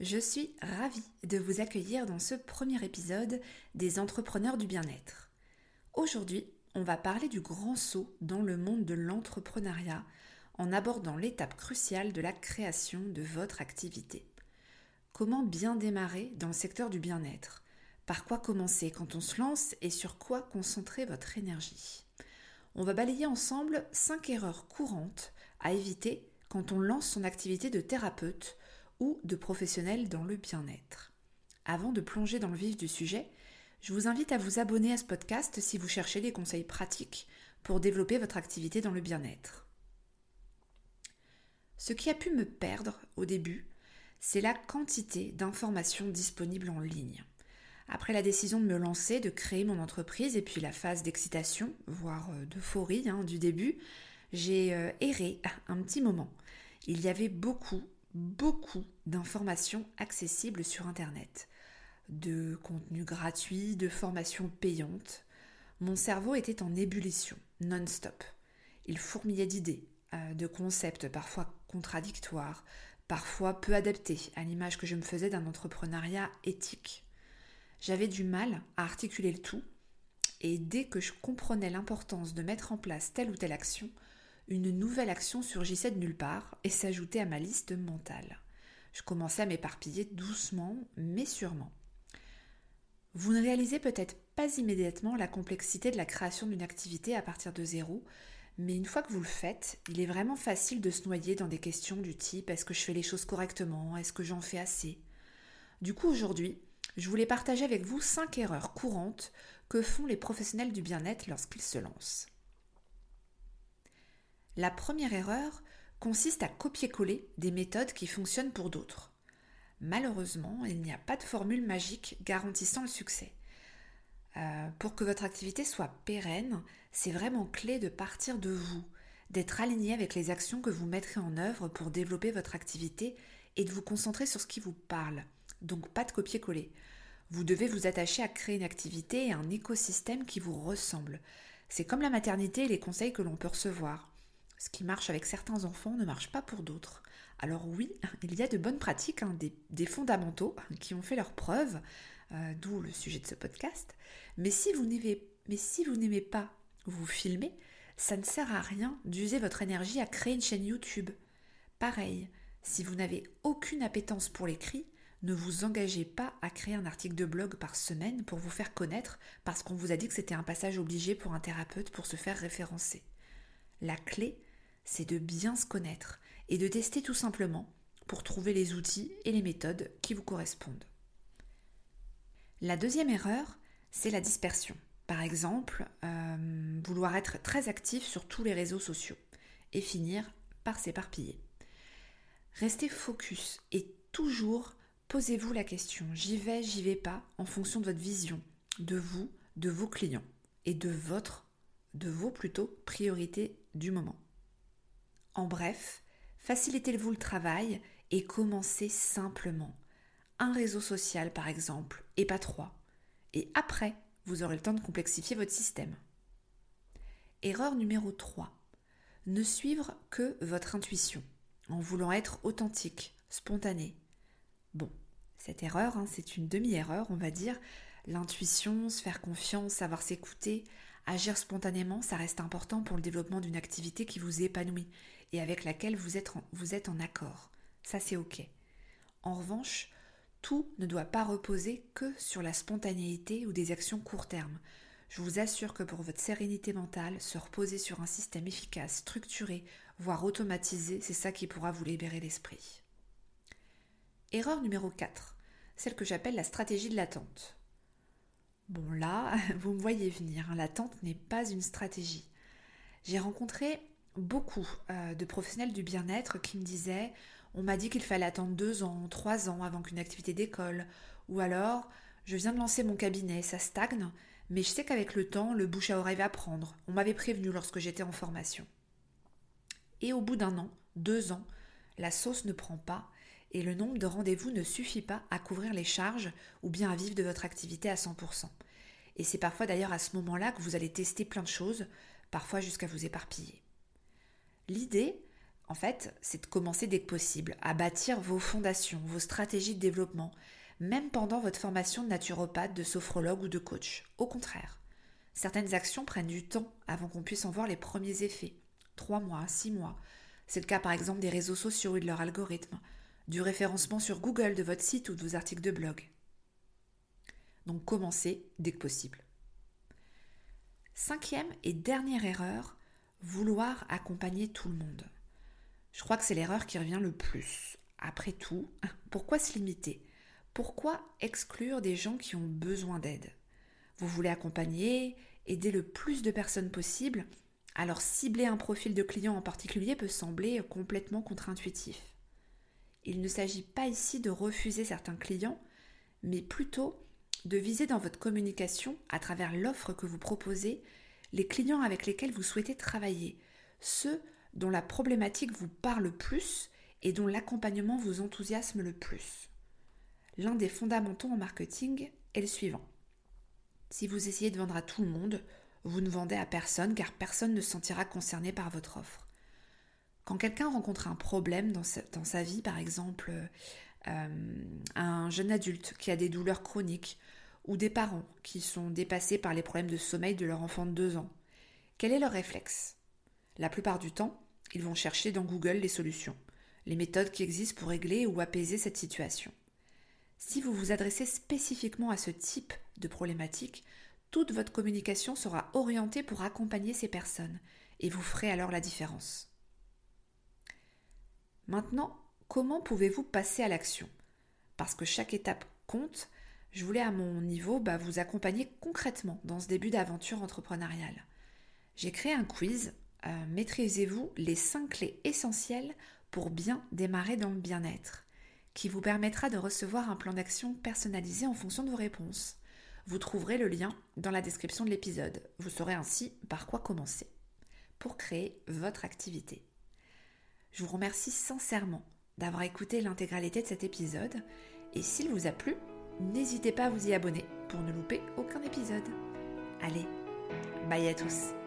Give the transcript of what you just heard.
Je suis ravie de vous accueillir dans ce premier épisode des entrepreneurs du bien-être. Aujourd'hui, on va parler du grand saut dans le monde de l'entrepreneuriat en abordant l'étape cruciale de la création de votre activité. Comment bien démarrer dans le secteur du bien-être? Par quoi commencer quand on se lance et sur quoi concentrer votre énergie? On va balayer ensemble 5 erreurs courantes à éviter quand on lance son activité de thérapeute ou de professionnels dans le bien-être. Avant de plonger dans le vif du sujet, je vous invite à vous abonner à ce podcast si vous cherchez des conseils pratiques pour développer votre activité dans le bien-être. Ce qui a pu me perdre au début, c'est la quantité d'informations disponibles en ligne. Après la décision de me lancer, de créer mon entreprise et puis la phase d'excitation, voire euh, d'euphorie hein, du début, j'ai euh, erré un petit moment. Il y avait beaucoup, beaucoup d'informations accessibles sur Internet, de contenus gratuits, de formations payantes. Mon cerveau était en ébullition, non-stop. Il fourmillait d'idées, euh, de concepts parfois contradictoires, parfois peu adaptés à l'image que je me faisais d'un entrepreneuriat éthique. J'avais du mal à articuler le tout, et dès que je comprenais l'importance de mettre en place telle ou telle action, une nouvelle action surgissait de nulle part et s'ajoutait à ma liste mentale. Je commençais à m'éparpiller doucement, mais sûrement. Vous ne réalisez peut-être pas immédiatement la complexité de la création d'une activité à partir de zéro, mais une fois que vous le faites, il est vraiment facile de se noyer dans des questions du type est-ce que je fais les choses correctement? Est-ce que j'en fais assez? Du coup, aujourd'hui, je voulais partager avec vous 5 erreurs courantes que font les professionnels du bien-être lorsqu'ils se lancent. La première erreur consiste à copier-coller des méthodes qui fonctionnent pour d'autres. Malheureusement, il n'y a pas de formule magique garantissant le succès. Euh, pour que votre activité soit pérenne, c'est vraiment clé de partir de vous, d'être aligné avec les actions que vous mettrez en œuvre pour développer votre activité et de vous concentrer sur ce qui vous parle. Donc pas de copier-coller. Vous devez vous attacher à créer une activité et un écosystème qui vous ressemble. C'est comme la maternité et les conseils que l'on peut recevoir. Ce qui marche avec certains enfants ne marche pas pour d'autres. Alors oui, il y a de bonnes pratiques, hein, des, fondamentaux qui ont fait leurs preuves, euh, d'où le sujet de ce podcast. Mais si vous n'aimez pas vous filmer, ça ne sert à rien d'user votre énergie à créer une chaîne YouTube. Pareil, si vous n'avez aucune appétence pour l'écrit, ne vous engagez pas à créer un article de blog par semaine pour vous faire connaître parce qu'on vous a dit que c'était un passage obligé pour un thérapeute pour se faire référencer. La clé, c'est de bien se connaître et de tester tout simplement pour trouver les outils et les méthodes qui vous correspondent. La deuxième erreur, c'est la dispersion. Par exemple, euh, vouloir être très actif sur tous les réseaux sociaux et finir par s'éparpiller. Restez focus et toujours posez-vous la question j'y vais, j'y vais pas en fonction de votre vision, de vous, de vos clients et de votre, de vos plutôt priorités du moment. En bref, facilitez-vous le travail et commencez simplement. Un réseau social par exemple, et pas trois. Et après, vous aurez le temps de complexifier votre système. Erreur numéro 3. Ne suivre que votre intuition, en voulant être authentique, spontané. Bon, cette erreur, hein, c'est une demi-erreur, on va dire. L'intuition, se faire confiance, savoir s'écouter, agir spontanément, ça reste important pour le développement d'une activité qui vous épanouit et avec laquelle vous êtes en, accord. Ça, c'est OK. En revanche, tout ne doit pas reposer que sur la spontanéité ou des actions court terme. Je vous assure que pour votre sérénité mentale, se reposer sur un système efficace, structuré, voire automatisé, c'est ça qui pourra vous libérer l'esprit. Erreur numéro 4, celle que j'appelle la stratégie de l'attente. Bon là, vous me voyez venir, hein, l'attente n'est pas une stratégie. J'ai rencontré beaucoup euh, de professionnels du bien-être qui me disaient on m'a dit qu'il fallait attendre deux ans, trois ans avant qu'une activité décolle, ou alors je viens de lancer mon cabinet, ça stagne, mais je sais qu'avec le temps, le bouche à oreille va prendre. On m'avait prévenu lorsque j'étais en formation. Et au bout d'un an, deux ans, la sauce ne prend pas et le nombre de rendez-vous ne suffit pas à couvrir les charges ou bien à vivre de votre activité à 100%. Et c'est parfois d'ailleurs à ce moment-là que vous allez tester plein de choses, parfois jusqu'à vous éparpiller. L'idée, en fait, c'est de commencer dès que possible à bâtir vos fondations, vos stratégies de développement, même pendant votre formation de naturopathe, de sophrologue ou de coach. Au contraire, certaines actions prennent du temps avant qu'on puisse en voir les premiers effets. Trois mois, six mois. C'est le cas par exemple des réseaux sociaux et de leur algorithme, du référencement sur Google de votre site ou de vos articles de blog. Donc commencez dès que possible. Cinquième et dernière erreur, vouloir accompagner tout le monde. Je crois que c'est l'erreur qui revient le plus. Après tout, pourquoi se limiter? Pourquoi exclure des gens qui ont besoin d'aide? Vous voulez accompagner, aider le plus de personnes possible, alors cibler un profil de client en particulier peut sembler complètement contre-intuitif. Il ne s'agit pas ici de refuser certains clients, mais plutôt de viser dans votre communication, à travers l'offre que vous proposez, les clients avec lesquels vous souhaitez travailler, ceux dont la problématique vous parle le plus et dont l'accompagnement vous enthousiasme le plus. L'un des fondamentaux en marketing est le suivant. Si vous essayez de vendre à tout le monde, vous ne vendez à personne car personne ne se sentira concerné par votre offre. Quand quelqu'un rencontre un problème dans sa, vie, par exemple euh, un jeune adulte qui a des douleurs chroniques ou des parents qui sont dépassés par les problèmes de sommeil de leur enfant de 2 ans, quel est leur réflexe? La plupart du temps, ils vont chercher dans Google les solutions, les méthodes qui existent pour régler ou apaiser cette situation. Si vous vous adressez spécifiquement à ce type de problématique, toute votre communication sera orientée pour accompagner ces personnes et vous ferez alors la différence. Maintenant, comment pouvez-vous passer à l'action? Parce que chaque étape compte, je voulais à mon niveau bah, vous accompagner concrètement dans ce début d'aventure entrepreneuriale. J'ai créé un quiz euh, maîtrisez-vous les 5 clés essentielles pour bien démarrer dans le bien-être, qui vous permettra de recevoir un plan d'action personnalisé en fonction de vos réponses. Vous trouverez le lien dans la description de l'épisode. Vous saurez ainsi par quoi commencer pour créer votre activité. Je vous remercie sincèrement d'avoir écouté l'intégralité de cet épisode et s'il vous a plu, n'hésitez pas à vous y abonner pour ne louper aucun épisode. Allez, bye à tous